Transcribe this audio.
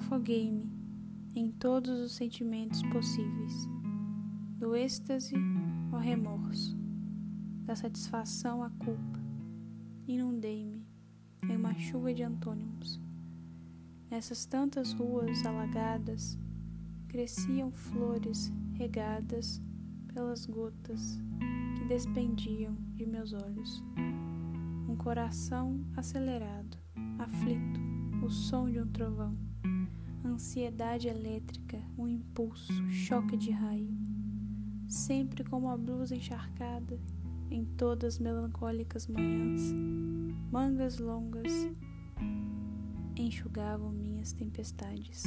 Joguei-me em todos os sentimentos possíveis, do êxtase ao remorso, da satisfação à culpa. Inundei-me em uma chuva de antônimos. Nessas tantas ruas alagadas, cresciam flores regadas pelas gotas que despendiam de meus olhos. Um coração acelerado, aflito, o som de um trovão, ansiedade elétrica, um impulso, choque de raio, sempre com uma blusa encharcada em todas melancólicas manhãs, mangas longas enxugavam minhas tempestades.